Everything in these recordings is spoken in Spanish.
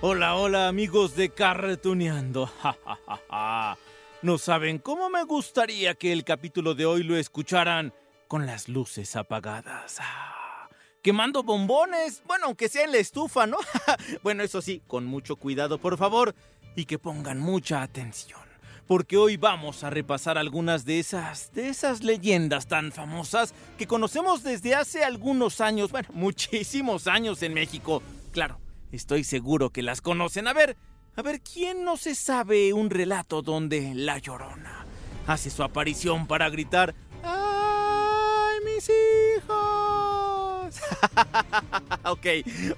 Hola, hola amigos de Cartuneando. Ja. No saben cómo me gustaría que el capítulo de hoy lo escucharan con las luces apagadas. Ah, Quemando bombones, bueno, aunque sea en la estufa, ¿no? bueno, eso sí, con mucho cuidado, por favor, y que pongan mucha atención, porque hoy vamos a repasar algunas de esas de esas leyendas tan famosas que conocemos desde hace algunos años, bueno, muchísimos años en México. Claro, Estoy seguro que las conocen. A ver, a ver, ¿quién no se sabe un relato donde la llorona hace su aparición para gritar ¡Ay, mis hijos! ok,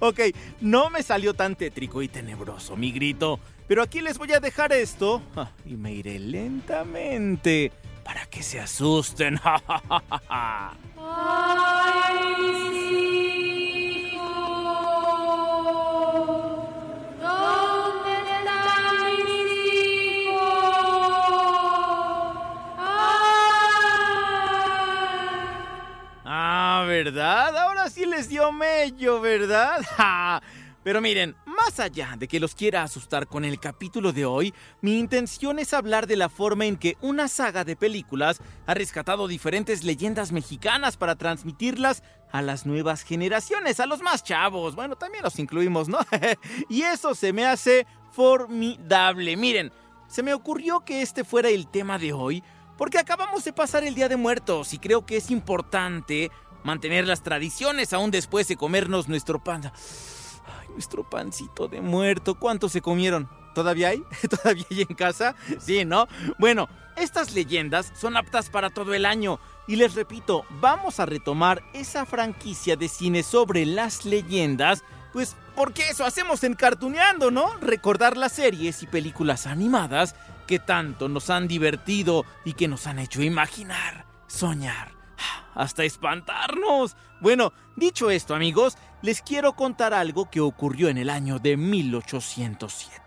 ok, no me salió tan tétrico y tenebroso mi grito, pero aquí les voy a dejar esto ah, y me iré lentamente para que se asusten. ¿Dónde ¿verdad? Ahora sí les dio mello, ¿verdad? Ja. Pero miren, más allá de que los quiera asustar con el capítulo de hoy, mi intención es hablar de la forma en que una saga de películas ha rescatado diferentes leyendas mexicanas para transmitirlas a las nuevas generaciones, a los más chavos. Bueno, también los incluimos, ¿no? y eso se me hace formidable. Miren, se me ocurrió que este fuera el tema de hoy porque acabamos de pasar el Día de Muertos y creo que es importante mantener las tradiciones aún después de comernos nuestro pan. Ay, nuestro pancito de muerto. ¿Cuántos se comieron? ¿Todavía hay? ¿Todavía hay en casa? Sí, ¿no? Bueno, estas leyendas son aptas para todo el año. Y les repito, vamos a retomar esa franquicia de cine sobre las leyendas. Pues porque eso hacemos en Cartuneando, ¿no? Recordar las series y películas animadas que tanto nos han divertido y que nos han hecho imaginar, soñar, hasta espantarnos. Bueno, dicho esto amigos, les quiero contar algo que ocurrió en el año de 1807,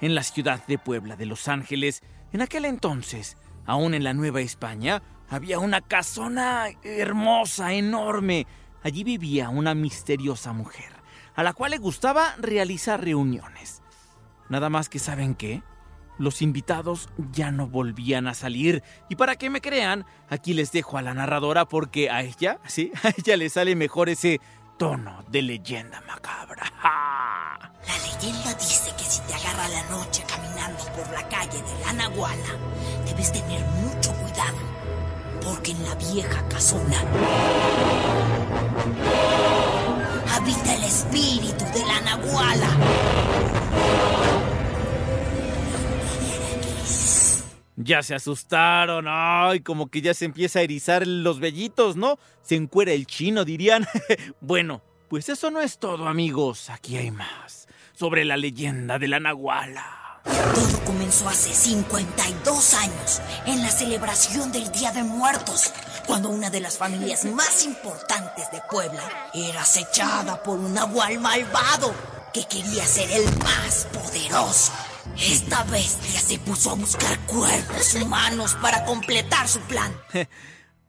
en la ciudad de Puebla de Los Ángeles. En aquel entonces, aún en la Nueva España, había una casona hermosa, enorme. Allí vivía una misteriosa mujer, a la cual le gustaba realizar reuniones. Nada más que saben qué, los invitados ya no volvían a salir. Y para que me crean, aquí les dejo a la narradora porque a ella, sí, a ella le sale mejor ese tono de leyenda macabra. La leyenda dice que si te agarra la noche caminando por la calle de la Nahuala, debes tener mucho cuidado, porque en la vieja casona habita el espíritu de la Nahuala. Ya se asustaron, ay, como que ya se empieza a erizar los vellitos, ¿no? Se encuera el chino, dirían. bueno, pues eso no es todo, amigos. Aquí hay más. Sobre la leyenda de la Nahuala. Todo comenzó hace 52 años, en la celebración del Día de Muertos, cuando una de las familias más importantes de Puebla era acechada por un nahual malvado que quería ser el más poderoso. Esta bestia se puso a buscar cuerpos humanos para completar su plan.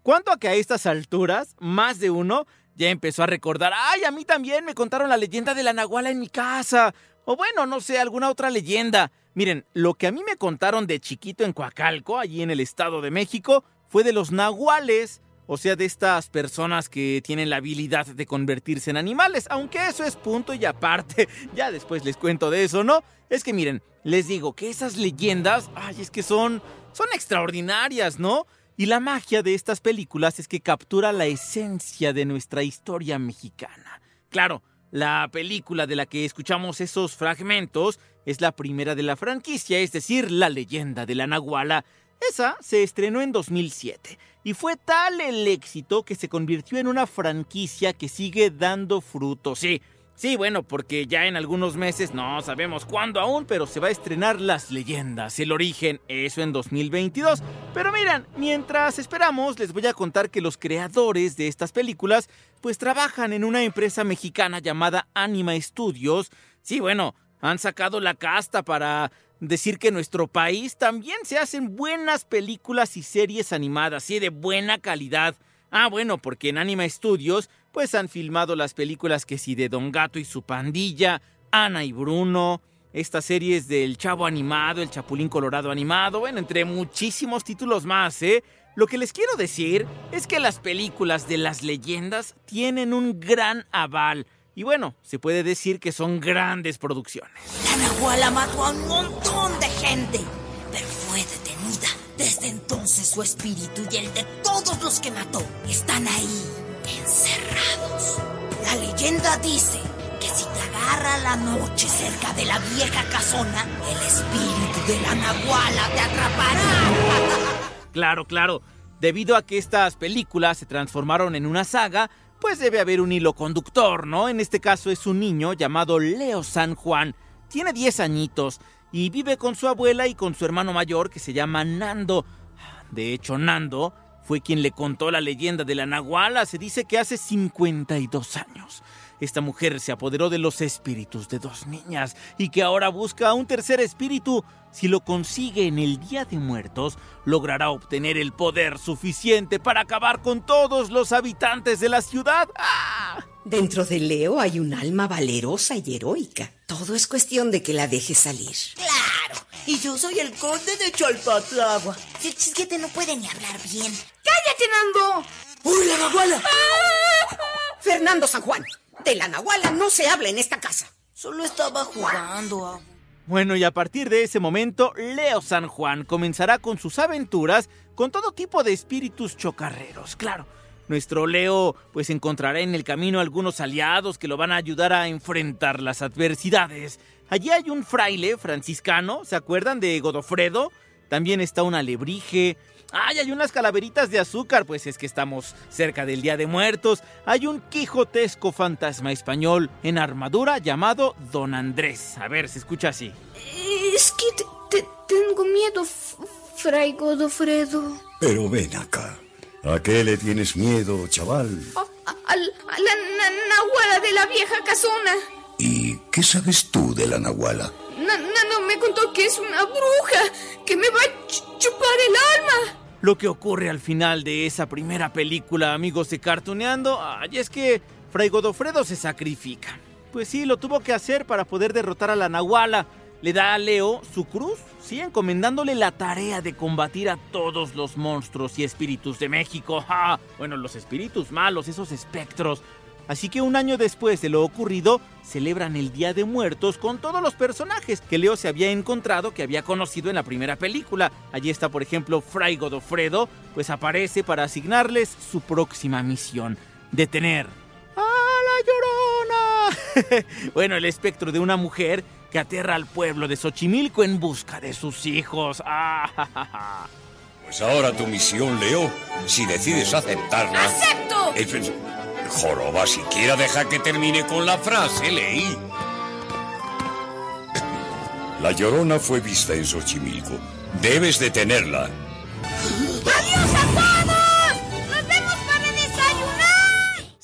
¿Cuánto a que a estas alturas, más de uno ya empezó a recordar, ay, a mí también me contaron la leyenda de la Nahuala en mi casa? O bueno, no sé, alguna otra leyenda. Miren, lo que a mí me contaron de chiquito en Coacalco, allí en el Estado de México, fue de los nahuales. O sea, de estas personas que tienen la habilidad de convertirse en animales, aunque eso es punto y aparte. Ya después les cuento de eso, ¿no? Es que miren, les digo que esas leyendas, ay, es que son, son extraordinarias, ¿no? Y la magia de estas películas es que captura la esencia de nuestra historia mexicana. Claro, la película de la que escuchamos esos fragmentos es la primera de la franquicia, es decir, la leyenda de la Nahuala. Esa se estrenó en 2007 y fue tal el éxito que se convirtió en una franquicia que sigue dando frutos. Sí, sí, bueno, porque ya en algunos meses, no sabemos cuándo aún, pero se va a estrenar Las Leyendas, el origen, eso en 2022. Pero miren, mientras esperamos, les voy a contar que los creadores de estas películas pues trabajan en una empresa mexicana llamada Anima Studios. Sí, bueno, han sacado la casta para decir que en nuestro país también se hacen buenas películas y series animadas, sí, de buena calidad. Ah, bueno, porque en Anima Studios pues han filmado las películas que sí de Don Gato y su pandilla, Ana y Bruno, estas series del Chavo animado, el Chapulín Colorado animado, bueno, entre muchísimos títulos más, ¿eh? Lo que les quiero decir es que las películas de las leyendas tienen un gran aval. Y bueno, se puede decir que son grandes producciones. La Nahuala mató a un montón de gente, pero fue detenida. Desde entonces su espíritu y el de todos los que mató están ahí, encerrados. La leyenda dice que si te agarra la noche cerca de la vieja casona, el espíritu de la Nahuala te atrapará. Claro, claro. Debido a que estas películas se transformaron en una saga, pues debe haber un hilo conductor, ¿no? En este caso es un niño llamado Leo San Juan. Tiene 10 añitos y vive con su abuela y con su hermano mayor que se llama Nando. De hecho, Nando fue quien le contó la leyenda de la Nahuala. Se dice que hace 52 años. Esta mujer se apoderó de los espíritus de dos niñas y que ahora busca un tercer espíritu. Si lo consigue en el Día de Muertos, logrará obtener el poder suficiente para acabar con todos los habitantes de la ciudad. ¡Ah! Dentro de Leo hay un alma valerosa y heroica. Todo es cuestión de que la deje salir. Claro, y yo soy el conde de Chalpatlagua. El chisguete no puede ni hablar bien. ¡Cállate, Nando! ¡Uy, la Nahuala! Fernando San Juan, de la Nahuala no se habla en esta casa. Solo estaba jugando, abu. Bueno, y a partir de ese momento, Leo San Juan comenzará con sus aventuras con todo tipo de espíritus chocarreros, claro. Nuestro Leo pues encontrará en el camino algunos aliados que lo van a ayudar a enfrentar las adversidades. Allí hay un fraile franciscano, ¿se acuerdan de Godofredo? También está un alebrije. ¡Ay, hay unas calaveritas de azúcar! Pues es que estamos cerca del Día de Muertos. Hay un quijotesco fantasma español en armadura llamado Don Andrés. A ver, se escucha así. Es que te- te- tengo miedo, Fray Godofredo. Pero ven acá. ¿A qué le tienes miedo, chaval? A, a- a la na- nahuala de la vieja casona. ¿Y qué sabes tú de la Nahuala? Na- Nando me contó que es una bruja que me va a ch- chupar el alma. Lo que ocurre al final de esa primera película, amigos de Cartuneando, ay, es que Fray Godofredo se sacrifica. Pues sí, lo tuvo que hacer para poder derrotar a la Nahuala. Le da a Leo su cruz, sí, encomendándole la tarea de combatir a todos los monstruos y espíritus de México. ¡Ja! Bueno, los espíritus malos, esos espectros. Así que un año después de lo ocurrido, celebran el Día de Muertos con todos los personajes que Leo se había encontrado, que había conocido en la primera película. Allí está, por ejemplo, Fray Godofredo, pues aparece para asignarles su próxima misión, detener a la Llorona. bueno, el espectro de una mujer que aterra al pueblo de Xochimilco en busca de sus hijos. Ah, ja, ja, ja. Pues ahora tu misión, Leo, si decides aceptarla... ¡Acepto! Joroba, siquiera deja que termine con la frase, leí. La llorona fue vista en Xochimilco. Debes detenerla.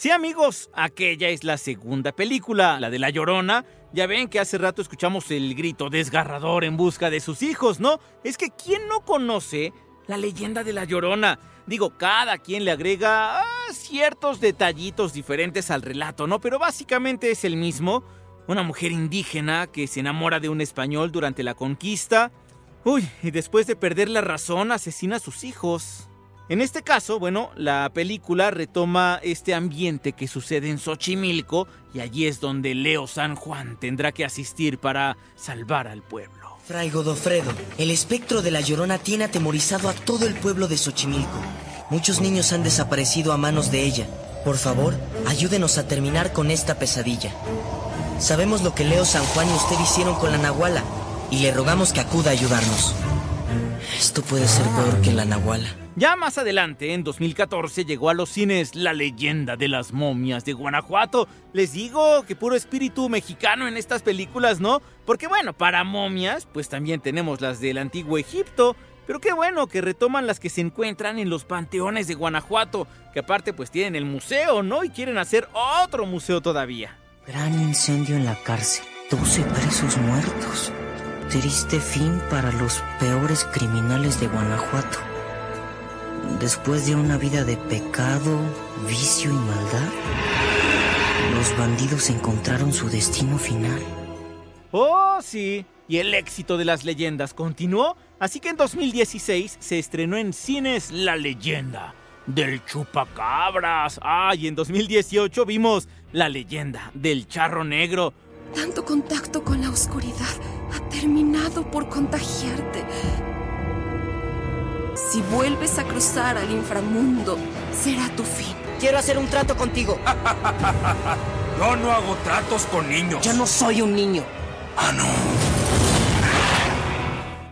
Sí, amigos, aquella es la segunda película, la de La Llorona. Ya ven que hace rato escuchamos el grito desgarrador en busca de sus hijos, ¿no? Es que ¿quién no conoce la leyenda de La Llorona? Digo, cada quien le agrega ah, ciertos detallitos diferentes al relato, ¿no? Pero básicamente es el mismo. Una mujer indígena que se enamora de un español durante la conquista. Uy, y después de perder la razón asesina a sus hijos. En este caso, bueno, la película retoma este ambiente que sucede en Xochimilco y allí es donde Leo San Juan tendrá que asistir para salvar al pueblo. Fray Godofredo, el espectro de la Llorona tiene atemorizado a todo el pueblo de Xochimilco. Muchos niños han desaparecido a manos de ella. Por favor, ayúdenos a terminar con esta pesadilla. Sabemos lo que Leo San Juan y usted hicieron con la Nahuala y le rogamos que acuda a ayudarnos. Esto puede ser peor que la Nahuala. Ya más adelante, en 2014, llegó a los cines La leyenda de las momias de Guanajuato. Les digo que puro espíritu mexicano en estas películas, ¿no? Porque bueno, para momias, pues también tenemos las del antiguo Egipto. Pero qué bueno que retoman las que se encuentran en los panteones de Guanajuato, que aparte pues tienen el museo, ¿no? Y quieren hacer otro museo todavía. Gran incendio en la cárcel. 12 presos muertos. Triste fin para los peores criminales de Guanajuato. Después de una vida de pecado, vicio y maldad, los bandidos encontraron su destino final. Oh, sí. Y el éxito de las leyendas continuó, así que en 2016 se estrenó en cines La leyenda del chupacabras. Ah, y en 2018 vimos La leyenda del charro negro. Tanto contacto con la oscuridad ha terminado por contagiarte. Si vuelves a cruzar al inframundo, será tu fin. Quiero hacer un trato contigo. Yo no hago tratos con niños. Yo no soy un niño. Ah, no.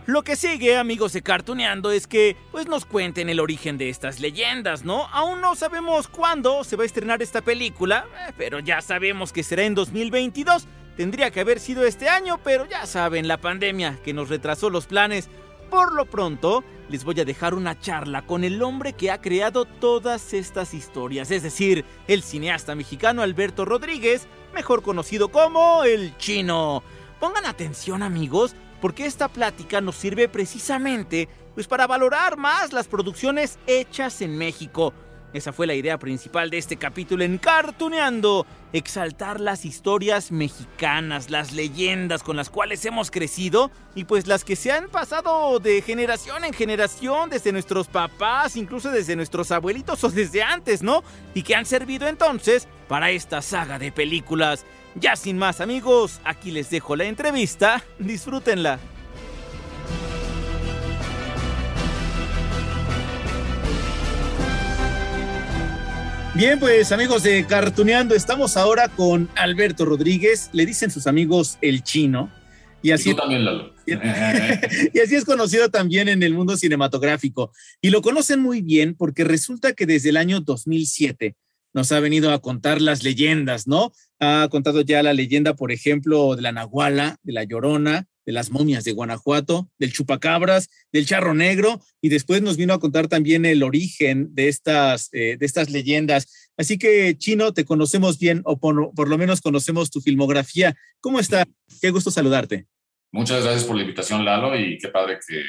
Lo que sigue, amigos de Cartuneando, es que pues nos cuenten el origen de estas leyendas, ¿no? Aún no sabemos cuándo se va a estrenar esta película, eh, pero ya sabemos que será en 2022. Tendría que haber sido este año, pero ya saben, la pandemia que nos retrasó los planes. Por lo pronto, les voy a dejar una charla con el hombre que ha creado todas estas historias, es decir, el cineasta mexicano Alberto Rodríguez, mejor conocido como el chino. Pongan atención amigos, porque esta plática nos sirve precisamente pues para valorar más las producciones hechas en México. Esa fue la idea principal de este capítulo en Cartuneando, exaltar las historias mexicanas, las leyendas con las cuales hemos crecido y pues las que se han pasado de generación en generación, desde nuestros papás, incluso desde nuestros abuelitos o desde antes, ¿no? Y que han servido entonces para esta saga de películas. Ya sin más amigos, aquí les dejo la entrevista, disfrútenla. Bien, pues amigos de Cartuneando, estamos ahora con Alberto Rodríguez, le dicen sus amigos el chino. Y así, y tú también, Lalo. y así es conocido también en el mundo cinematográfico. Y lo conocen muy bien porque resulta que desde el año 2007 nos ha venido a contar las leyendas, ¿no? Ha contado ya la leyenda, por ejemplo, de la Nahuala, de la Llorona, de las momias de Guanajuato, del chupacabras, del charro negro, y después nos vino a contar también el origen de estas, eh, de estas leyendas. Así que, Chino, te conocemos bien, o por, lo menos conocemos tu filmografía. ¿Cómo está? Qué gusto saludarte. Muchas gracias por la invitación, Lalo, y qué padre que,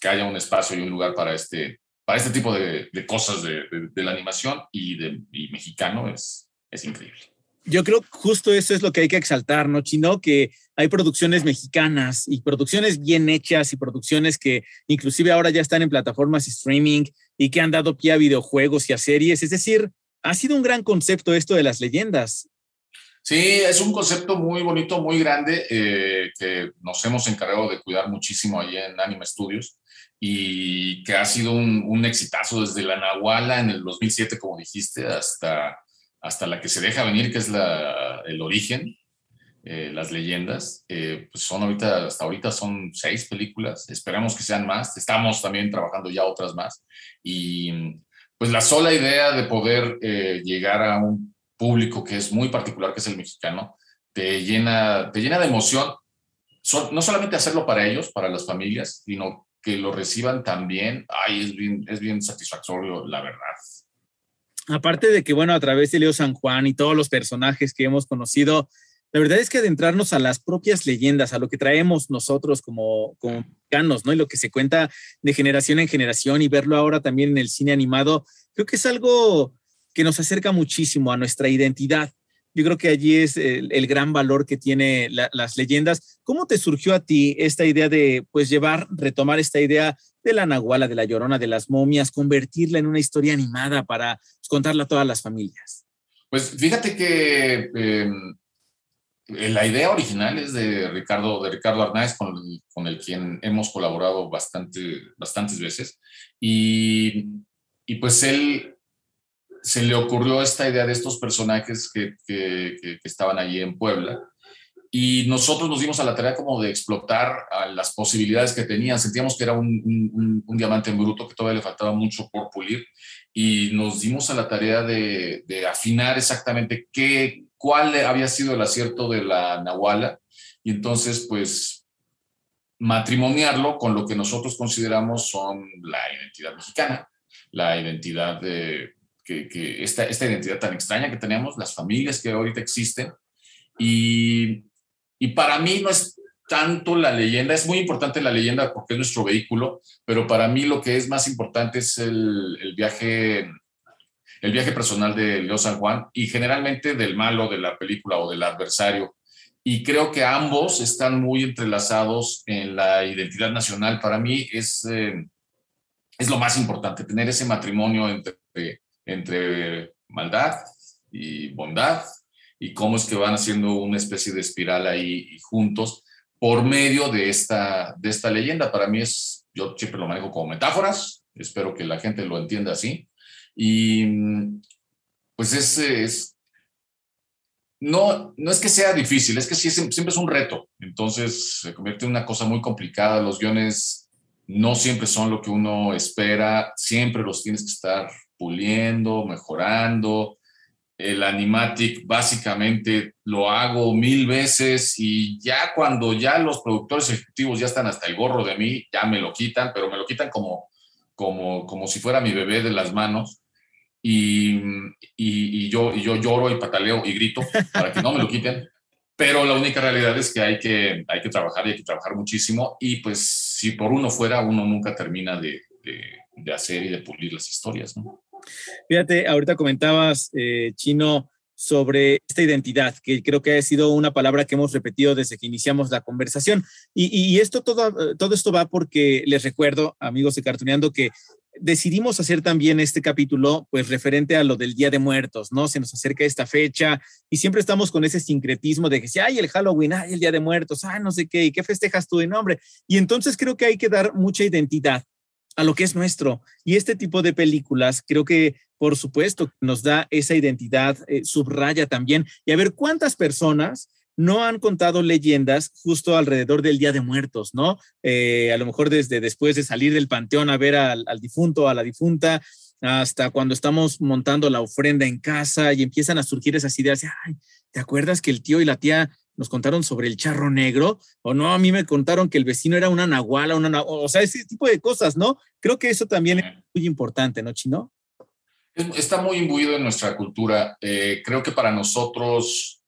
que, haya un espacio y un lugar para este, para este tipo de, cosas de, la animación y, de, y mexicano. Es, es increíble yo creo que justo eso es lo que hay que exaltar, ¿no, Chino? Que hay producciones mexicanas y producciones bien hechas y producciones que inclusive ahora ya están en plataformas streaming y que han dado pie a videojuegos y a series. Es decir, ha sido un gran concepto esto de las leyendas. Sí, es un concepto muy bonito, muy grande, eh, que nos hemos encargado de cuidar muchísimo allí en Anime Studios y que ha sido un, un exitazo desde la Nahuala en el 2007, como dijiste, hasta hasta la que se deja venir, que es la, el origen, eh, las leyendas. Eh, pues son ahorita, hasta ahorita son seis películas, esperamos que sean más, estamos también trabajando ya otras más. Y pues la sola idea de poder eh, llegar a un público que es muy particular, que es el mexicano, te llena, te llena de emoción, no solamente hacerlo para ellos, para las familias, sino que lo reciban también, ay, es bien, es bien satisfactorio, la verdad aparte de que, bueno, a través de Leo San Juan y todos los personajes que hemos conocido, la verdad es que adentrarnos a las propias leyendas, a lo que traemos nosotros como, como ¿no? Y lo que se cuenta de generación en generación y verlo ahora también en el cine animado, creo que es algo que nos acerca muchísimo a nuestra identidad. Yo creo que allí es el, el gran valor que tiene la, las leyendas. ¿Cómo te surgió a ti esta idea de, pues, llevar, retomar esta idea de la Nahuala, de la Llorona, de las momias, convertirla en una historia animada para contarla a todas las familias? Pues fíjate que eh, la idea original es de Ricardo, de Ricardo Arnáez, con con el quien hemos colaborado bastante, bastantes veces. Y, y, pues él se le ocurrió esta idea de estos personajes que, que, estaban allí en Puebla y nosotros nos dimos a la tarea como de explotar las posibilidades que tenían. Sentíamos que era un, un, diamante en bruto, que todavía le faltaba mucho por pulir, y nos dimos a la tarea de, de, afinar exactamente qué, cuál había sido el acierto de la Nahuala, y entonces, pues, matrimoniarlo con lo que nosotros consideramos son la identidad mexicana, la identidad de, que, que esta, esta identidad tan extraña que tenemos, las familias que ahorita existen, y y para mí no es tanto la leyenda, es muy importante la leyenda porque es nuestro vehículo, pero para mí lo que es más importante es el, viaje el viaje personal de Leo San Juan y generalmente del malo de la película o del adversario. Y creo que ambos están muy entrelazados en la identidad nacional. Para mí es, eh, es lo más importante, tener ese matrimonio entre, entre maldad y bondad, y cómo es que van haciendo una especie de espiral ahí juntos por medio de esta, de esta leyenda. Para mí es, yo siempre lo manejo como metáforas, espero que la gente lo entienda así. Y pues es, es no, no es que sea difícil, es que sí, siempre es un reto. Entonces se convierte en una cosa muy complicada. Los guiones no siempre son lo que uno espera, siempre los tienes que estar puliendo, mejorando el animatic básicamente lo hago mil veces y ya cuando ya los productores ejecutivos ya están hasta el gorro de mí, ya me lo quitan, pero me lo quitan como, como, como si fuera mi bebé de las manos. Y, y, yo, y yo lloro y pataleo y grito para que no me lo quiten. Pero la única realidad es que hay que, hay que trabajar y hay que trabajar muchísimo. Y pues si por uno fuera, uno nunca termina de, de, de hacer y de pulir las historias. ¿no? Fíjate, ahorita comentabas, eh, Chino, sobre esta identidad, que creo que ha sido una palabra que hemos repetido desde que iniciamos la conversación. Y, esto todo, todo esto va porque les recuerdo, amigos de Cartuneando, que decidimos hacer también este capítulo, pues referente a lo del Día de Muertos, ¿no? Se nos acerca esta fecha y siempre estamos con ese sincretismo de que si hay el Halloween, hay el Día de Muertos, ah, no sé qué, ¿y qué festejas tú de nombre? Y entonces creo que hay que dar mucha identidad a lo que es nuestro. Y este tipo de películas creo que, por supuesto, nos da esa identidad, eh, subraya también. Y a ver cuántas personas no han contado leyendas justo alrededor del Día de Muertos, ¿no? Eh, a lo mejor desde después de salir del panteón a ver al, al difunto, a la difunta, hasta cuando estamos montando la ofrenda en casa y empiezan a surgir esas ideas, ¿te acuerdas que el tío y la tía nos contaron sobre el charro negro, o no, a mí me contaron que el vecino era una nahuala, una o sea, ese tipo de cosas, ¿no? Creo que eso también es muy importante, ¿no, Chino? Está muy imbuido en nuestra cultura. Eh, creo que para nosotros,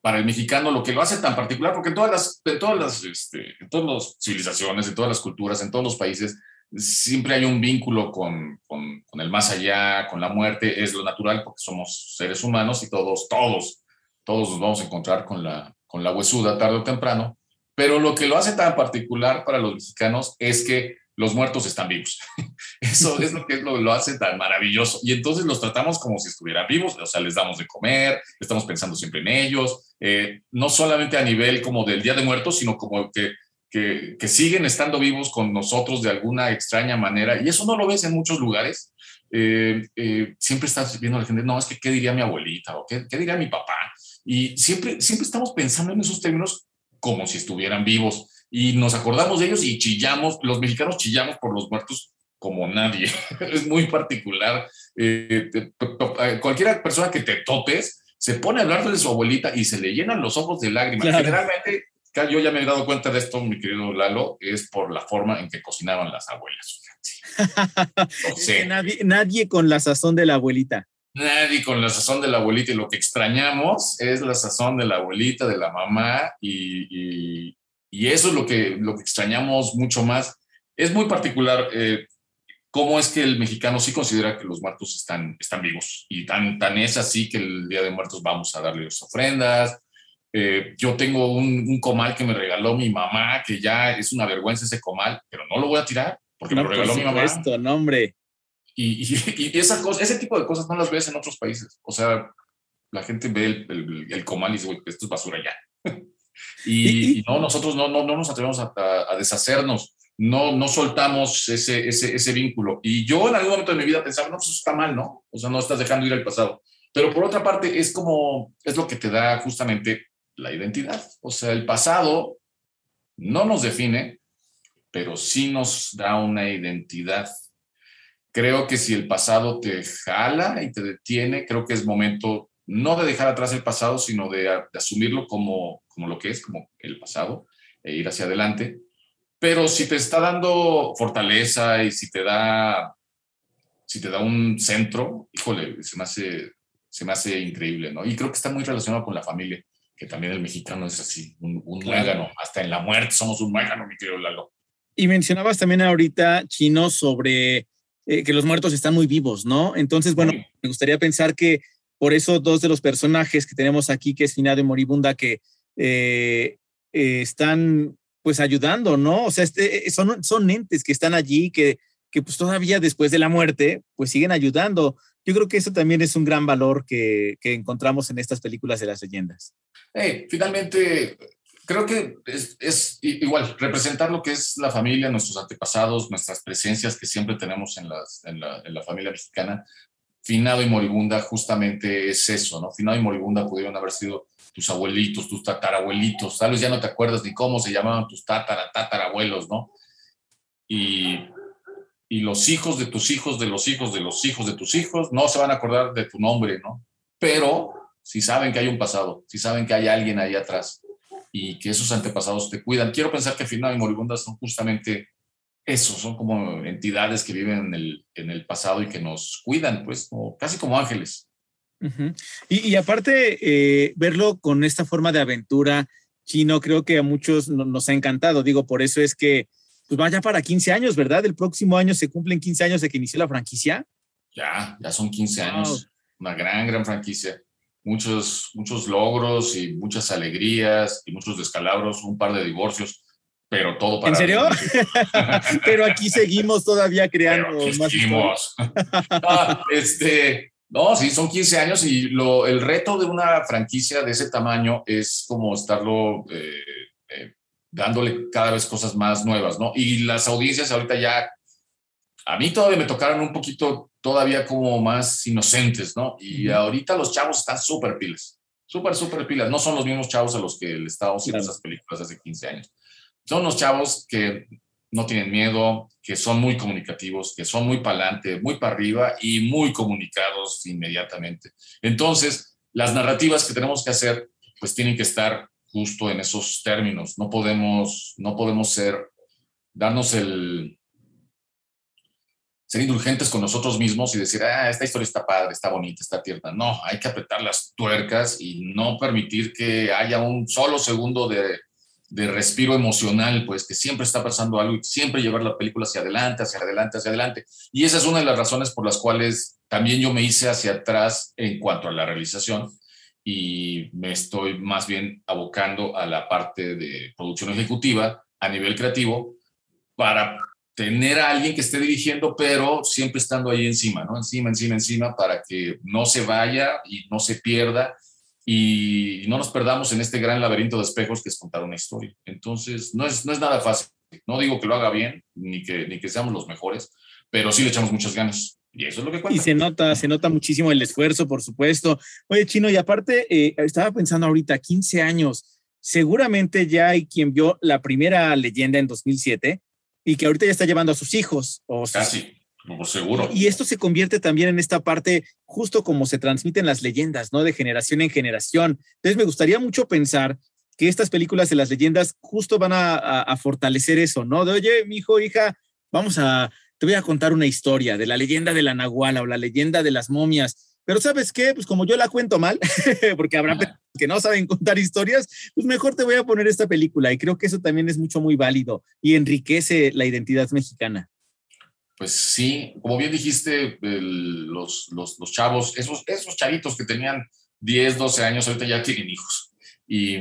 para el mexicano, lo que lo hace tan particular, porque en todas las, en todas las, este, en todas las civilizaciones, en todas las culturas, en todos los países, siempre hay un vínculo con, con, con el más allá, con la muerte, es lo natural porque somos seres humanos y todos, todos, todos nos vamos a encontrar con la, con la huesuda tarde o temprano, pero lo que lo hace tan particular para los mexicanos es que los muertos están vivos. Eso es lo que lo, hace tan maravilloso. Y entonces los tratamos como si estuvieran vivos, o sea, les damos de comer, estamos pensando siempre en ellos, eh, no solamente a nivel como del Día de Muertos, sino como que, que, siguen estando vivos con nosotros de alguna extraña manera. Y eso no lo ves en muchos lugares. Eh, eh, siempre estás viendo a la gente, no, es que qué diría mi abuelita o qué, qué diría mi papá. Y siempre, siempre estamos pensando en esos términos como si estuvieran vivos. Y nos acordamos de ellos y chillamos, los mexicanos chillamos por los muertos como nadie. es muy particular. Eh, cualquier persona que te topes se pone a hablar de su abuelita y se le llenan los ojos de lágrimas. Generalmente, yo ya me he dado cuenta de esto, mi querido Lalo, es por la forma en que cocinaban las abuelas. nadie, nadie con la sazón de la abuelita nadie con la sazón de la abuelita y lo que extrañamos es la sazón de la abuelita, de la mamá y, eso es lo que, lo que extrañamos mucho más. Es muy particular eh, cómo es que el mexicano sí considera que los muertos están, están vivos y tan, tan es así que el Día de Muertos vamos a darles ofrendas. Eh, yo tengo un, comal que me regaló mi mamá, que ya es una vergüenza ese comal, pero no lo voy a tirar porque me lo regaló mi mamá. Esto, no, hombre. Y, y, esa cosa, ese tipo de cosas no las ves en otros países. O sea, la gente ve el, el, comal y dice, esto es basura ya. y, no, nosotros no, no, no nos atrevemos a, a, deshacernos, no, no soltamos ese, ese, ese, vínculo. Y yo en algún momento de mi vida pensaba, no, pues eso está mal, ¿no? O sea, no estás dejando ir al pasado. Pero por otra parte, es como, es lo que te da justamente la identidad. O sea, el pasado no nos define, pero sí nos da una identidad. Creo que si el pasado te jala y te detiene, creo que es momento no de dejar atrás el pasado, sino de, de asumirlo como, como lo que es, como el pasado, e ir hacia adelante. Pero si te está dando fortaleza y si te da, si te da un centro, híjole, se me hace, se me hace increíble, ¿no? Y creo que está muy relacionado con la familia, que también el mexicano es así, un, un Claro. muégano, hasta en la muerte somos un muégano, mi querido Lalo. Y mencionabas también ahorita, Chino, sobre eh, que los muertos están muy vivos, ¿no? Entonces, bueno, me gustaría pensar que por eso dos de los personajes que tenemos aquí, que es Finado y Moribunda, que eh, eh, están pues ayudando, ¿no? O sea, este, son, son entes que están allí, que, que pues todavía después de la muerte, pues siguen ayudando. Yo creo que eso también es un gran valor que, que encontramos en estas películas de las leyendas. Hey, finalmente, creo que es, igual representar lo que es la familia, nuestros antepasados, nuestras presencias que siempre tenemos en, la, familia mexicana. Finado y moribunda justamente es eso, ¿no? Finado y moribunda pudieron haber sido tus abuelitos, tus tatarabuelitos, tal vez ya no te acuerdas ni cómo se llamaban tus tatara, tatarabuelos, ¿no? Y, y los hijos de tus hijos, de los hijos, de los hijos de tus hijos, no se van a acordar de tu nombre, ¿no? Pero si saben que hay un pasado, si saben que hay alguien ahí atrás y que esos antepasados te cuidan. Quiero pensar que Finado y Moribunda son justamente eso, son como entidades que viven en el, en el pasado y que nos cuidan, pues, como- casi como ángeles. Y, y aparte, eh, verlo con esta forma de aventura chino, creo que a muchos no- nos ha encantado. Digo, por eso es que, pues vaya para 15 años, ¿verdad? El próximo año se cumplen 15 años de que inició la franquicia. Ya, ya son 15 Wow. años, una gran, gran franquicia. Muchos, muchos logros y muchas alegrías y muchos descalabros, un par de divorcios, pero todo para... ¿En serio? Pero aquí seguimos todavía creando Pero aquí más seguimos. Ah, este, no, sí, son 15 años y lo, el reto de una franquicia de ese tamaño es como estarlo eh, eh, dándole cada vez cosas más nuevas, ¿no? Y las audiencias ahorita ya, a mí todavía me tocaron un poquito todavía como más inocentes, ¿no? Y ahorita los chavos están súper pilas, súper, súper pilas. No son los mismos chavos a los que le estábamos haciendo Claro. esas películas hace 15 años. Son los chavos que no tienen miedo, que son muy comunicativos, que son muy para adelante, muy para arriba y muy comunicados inmediatamente. Entonces, las narrativas que tenemos que hacer, pues tienen que estar justo en esos términos. No podemos, no podemos ser, darnos el, ser indulgentes con nosotros mismos y decir, ah, esta historia está padre, está bonita, está tierna. No, hay que apretar las tuercas y no permitir que haya un solo segundo de, de respiro emocional, pues que siempre está pasando algo y siempre llevar la película hacia adelante, hacia adelante, hacia adelante. Y esa es una de las razones por las cuales también yo me hice hacia atrás en cuanto a la realización y me estoy más bien abocando a la parte de producción ejecutiva a nivel creativo para tener a alguien que esté dirigiendo, pero siempre estando ahí encima, ¿no? Encima, encima, encima, para que no se vaya y no se pierda y no nos perdamos en este gran laberinto de espejos que es contar una historia. Entonces, no es, no es nada fácil. No digo que lo haga bien, ni que, ni que seamos los mejores, pero sí le echamos muchas ganas. Y eso es lo que cuenta. Y se nota, se nota muchísimo el esfuerzo, por supuesto. Oye, Chino, y aparte, eh, estaba pensando ahorita, 15 años, seguramente ya hay quien vio la primera leyenda en 2007 y que ahorita ya está llevando a sus hijos. O Casi, por seguro. Y esto se convierte también en esta parte, justo como se transmiten las leyendas, ¿no? De generación en generación. Entonces, me gustaría mucho pensar que estas películas de las leyendas justo van a, a- a fortalecer eso, ¿no? De, oye, mi hijo, hija, vamos a, te voy a contar una historia de la leyenda de la Nahuala o la leyenda de las momias. Pero ¿sabes qué? Pues como yo la cuento mal, porque habrá personas que no saben contar historias, pues mejor te voy a poner esta película. Y creo que eso también es mucho, muy válido y enriquece la identidad mexicana. Pues sí, como bien dijiste, el- los, los, los chavos, esos, esos chavitos que tenían 10, 12 años, ahorita ya tienen hijos. Y,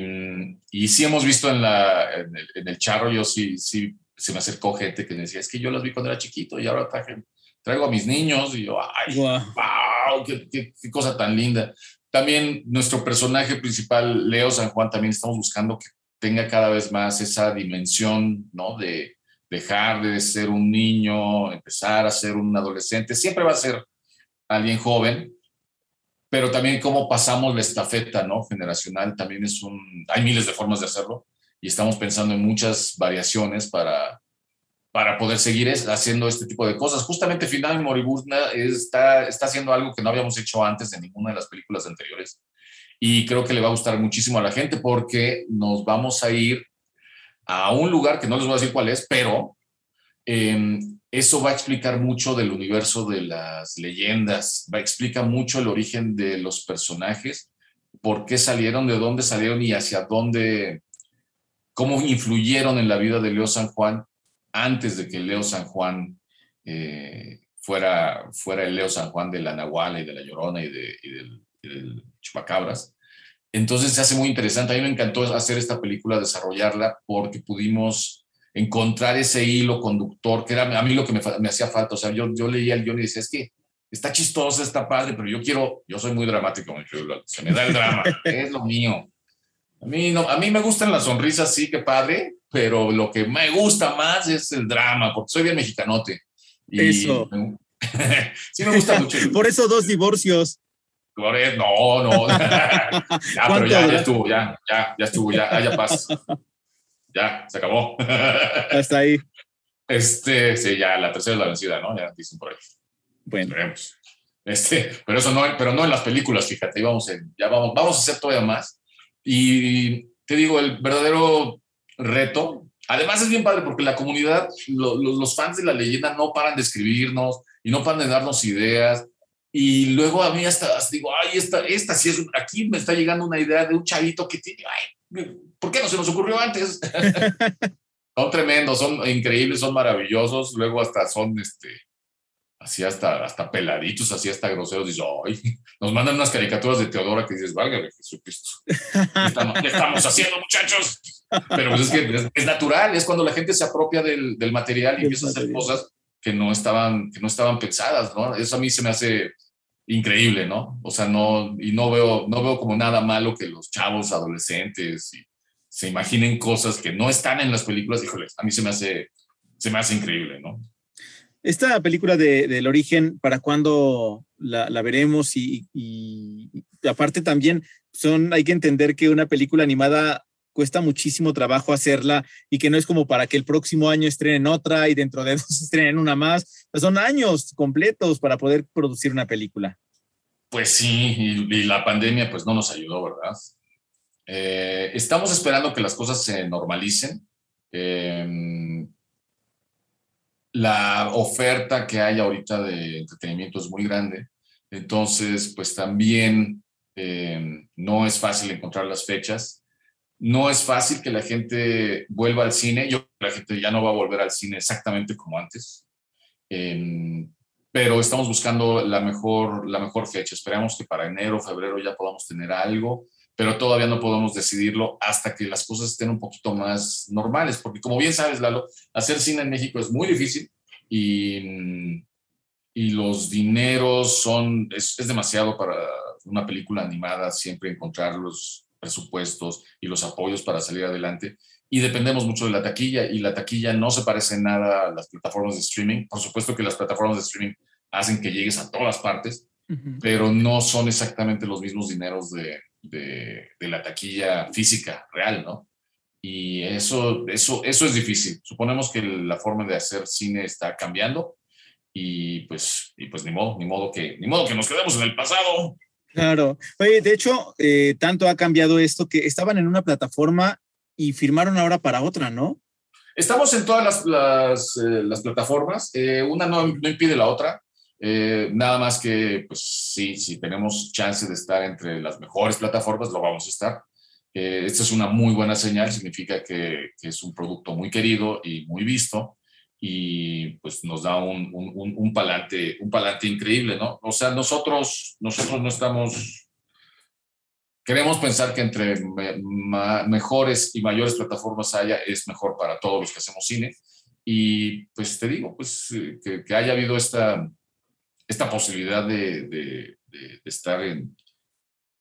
y sí hemos visto en, la, en, el, en el charro, yo sí, sí se me acercó gente que me decía, es que yo las vi cuando era chiquito y ahora traje- traigo a mis niños y yo, ay, Guau. wow, qué, qué- qué cosa tan linda. También nuestro personaje principal, Leo San Juan, también estamos buscando que tenga cada vez más esa dimensión, ¿no? De dejar de ser un niño, empezar a ser un adolescente. Siempre va a ser alguien joven, pero también cómo pasamos la estafeta, ¿no? Generacional, también es un, hay miles de formas de hacerlo y estamos pensando en muchas variaciones para, para poder seguir haciendo este tipo de cosas. Justamente Final Moribunda está, está haciendo algo que no habíamos hecho antes en ninguna de las películas anteriores. Y creo que le va a gustar muchísimo a la gente porque nos vamos a ir a un lugar que no les voy a decir cuál es, pero eh, eso va a explicar mucho del universo de las leyendas, va a explicar mucho el origen de los personajes, por qué salieron, de dónde salieron y hacia dónde, cómo influyeron en la vida de Leo San Juan antes de que Leo San Juan eh, fuera, fuera el Leo San Juan de la Nahuala y de la Llorona y, de, del, del Chupacabras. Entonces se hace muy interesante. A mí me encantó hacer esta película, desarrollarla, porque pudimos encontrar ese hilo conductor, que era a mí lo que me, me hacía falta. O sea, yo, yo leía el guion y decía, es que está chistosa, está padre, pero yo quiero, yo soy muy dramático, se me da el drama, es lo mío. A mí, no, a mí me gustan las sonrisas, sí, que padre, pero lo que me gusta más es el drama, porque soy bien mexicanote. Y eso. sí me gusta mucho. Por eso dos divorcios. No, no. ya, pero ya, ya estuvo, ya, ya, ya estuvo, ya, ya pasa ya, se acabó. Hasta ahí. Este, sí, ya la tercera es la vencida, ¿no? Ya dicen por ahí. Bueno. Este, pero eso no, pero no en las películas, fíjate, vamos en, ya vamos, vamos a hacer todavía más. Y te digo, el verdadero reto, además es bien padre porque la comunidad, los fans de la leyenda no paran de escribirnos y no paran de darnos ideas. Y luego a mí hasta, digo, ay, esta, esta sí es, aquí me está llegando una idea de un chavito que tiene, ay, ¿por qué no se nos ocurrió antes? son tremendos, son increíbles, son maravillosos, luego hasta son, este, así hasta, hasta peladitos, así hasta groseros, dices, ay, nos mandan unas caricaturas de Teodora que dices, válgame Jesucristo, ¿qué estamos, ¿qué estamos haciendo muchachos? Pero pues es que es, natural, es cuando la gente se apropia del, del material y empieza a hacer cosas que no estaban, que no estaban pensadas, ¿no? Eso a mí se me hace increíble, ¿no? O sea, no, y no veo, no veo como nada malo que los chavos adolescentes y se imaginen cosas que no están en las películas, híjoles, a mí se me hace, se me hace increíble, ¿no? Esta película de, del origen, ¿para cuándo la, veremos? Y, y, aparte también son, hay que entender que una película animada cuesta muchísimo trabajo hacerla y que no es como para que el próximo año estrenen otra y dentro de dos estrenen una más. Son años completos para poder producir una película. Pues sí, y, y la pandemia pues no nos ayudó, ¿verdad? Eh, estamos esperando que las cosas se normalicen. Eh, la oferta que hay ahorita de entretenimiento es muy grande. Entonces, pues también eh, no es fácil encontrar las fechas. No es fácil que la gente vuelva al cine. Yo la gente ya no va a volver al cine exactamente como antes. Em, pero estamos buscando la mejor, la mejor fecha. Esperamos que para enero, febrero ya podamos tener algo pero todavía no podemos decidirlo hasta que las cosas estén un poquito más normales, porque como bien sabes, Lalo, hacer cine en México es muy difícil y, y los dineros son, es, es, demasiado para una película animada siempre encontrar los presupuestos y los apoyos para salir adelante. Y dependemos mucho de la taquilla y la taquilla no se parece nada a las plataformas de streaming. Por supuesto que las plataformas de streaming hacen que llegues a todas partes, uh -huh. pero no son exactamente los mismos dineros de, de, de, la taquilla física real, ¿no? Y eso, eso, eso es difícil. Suponemos que la forma de hacer cine está cambiando y pues, y pues ni modo, ni modo que, ni modo que nos quedemos en el pasado. Claro. Oye, de hecho, eh, tanto ha cambiado esto que estaban en una plataforma y firmaron ahora para otra, ¿no? Estamos en todas las, las, eh, las plataformas. Eh, una no, no, impide la otra. Eh, nada más que, pues sí, si tenemos chance de estar entre las mejores plataformas, lo vamos a estar. Eh, esta es una muy buena señal, significa que, es un producto muy querido y muy visto y pues nos da un, un, un, palante, un palante increíble, ¿no? O sea, nosotros, nosotros no estamos, queremos pensar que entre mejores y mayores plataformas haya, es mejor para todos los que hacemos cine. Y pues te digo, pues que, que haya habido esta, esta posibilidad de, de, de, estar en,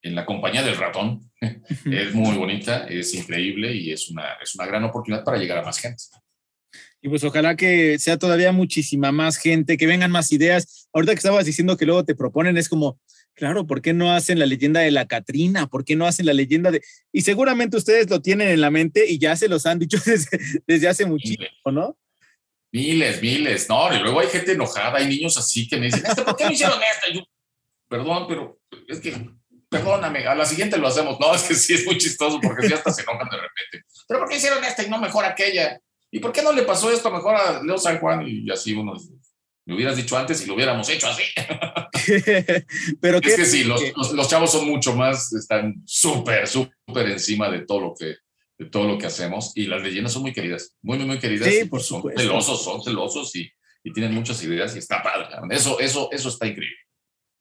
en, la compañía del ratón es muy bonita, es increíble y es una, es una gran oportunidad para llegar a más gente. Y pues ojalá que sea todavía muchísima más gente, que vengan más ideas. Ahorita que estabas diciendo que luego te proponen, es como, Claro, ¿por qué no hacen la leyenda de la Catrina? ¿Por qué no hacen la leyenda de... Y seguramente ustedes lo tienen en la mente y ya se los han dicho desde, hace muchísimo, ¿no? Miles, miles, no, y luego hay gente enojada, hay niños así que me dicen, este, ¿por qué no hicieron esto? yo, perdón, pero es que, perdóname, a la siguiente lo hacemos. No, es que sí es muy chistoso porque ya hasta se enojan de repente. ¿Pero por qué hicieron esta y no mejor aquella? ¿Y por qué no le pasó esto mejor a Leo San Juan? Y así uno me hubieras dicho antes y lo hubiéramos hecho así. Pero es que sí, los, los, chavos son mucho más, están súper, súper encima de todo lo que de todo lo que hacemos y las leyendas son muy queridas, muy, muy, muy queridas. Sí, por Son celosos, son celosos y, y, tienen muchas ideas y está padre. Eso, eso, eso está increíble.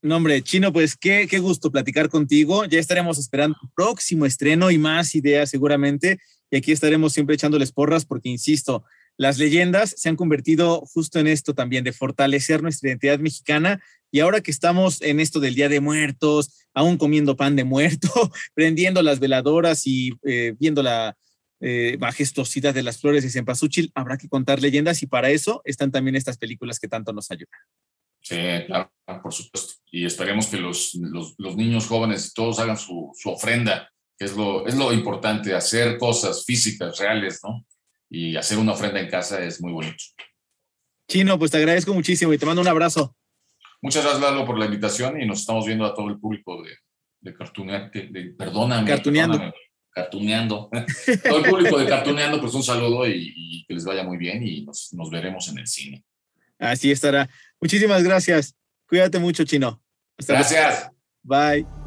No, hombre, Chino, pues qué, qué gusto platicar contigo. Ya estaremos esperando el próximo estreno y más ideas seguramente. Y aquí estaremos siempre echándoles porras porque, insisto, las leyendas se han convertido justo en esto también, de fortalecer nuestra identidad mexicana. Y ahora que estamos en esto del Día de Muertos, aún comiendo pan de muerto, prendiendo las veladoras y eh, viendo la eh, majestuosidad de las flores de cempasúchil, habrá que contar leyendas y para eso están también estas películas que tanto nos ayudan. Sí, claro, por supuesto. Y esperemos que los, los, niños jóvenes todos hagan su, su ofrenda, que es lo, es lo importante, hacer cosas físicas, reales, ¿no? Y hacer una ofrenda en casa es muy bonito. Chino, pues te agradezco muchísimo y te mando un abrazo. Muchas gracias, Lalo, por la invitación y nos estamos viendo a todo el público de, de perdóname. Cartuneando. cartuneando. todo el público de Cartuneando, pues un saludo y, que les vaya muy bien y nos, nos veremos en el cine. Así estará. Muchísimas gracias. Cuídate mucho, Chino. gracias. Bye.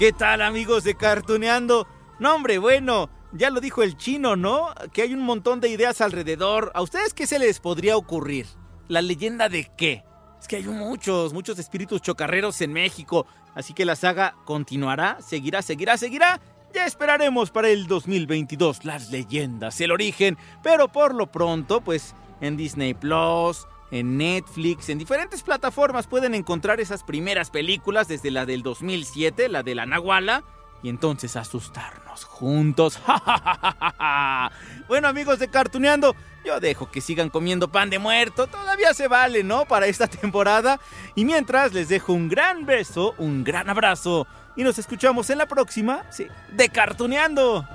¿Qué tal amigos de Cartuneando? No, hombre, bueno, ya lo dijo el chino, ¿no? Que hay un montón de ideas alrededor. ¿A ustedes qué se les podría ocurrir? ¿La leyenda de qué? Es que hay muchos, muchos espíritus chocarreros en México. Así que la saga continuará, seguirá, seguirá, seguirá. Ya esperaremos para el 2022 las leyendas, el origen. Pero por lo pronto, pues en Disney Plus, en Netflix, en diferentes plataformas pueden encontrar esas primeras películas desde la del 2007, la de la Nahuala, y entonces asustarnos juntos. bueno amigos de Cartuneando, yo dejo que sigan comiendo pan de muerto, todavía se vale, ¿no? Para esta temporada. Y mientras les dejo un gran beso, un gran abrazo, y nos escuchamos en la próxima, sí, de Cartuneando.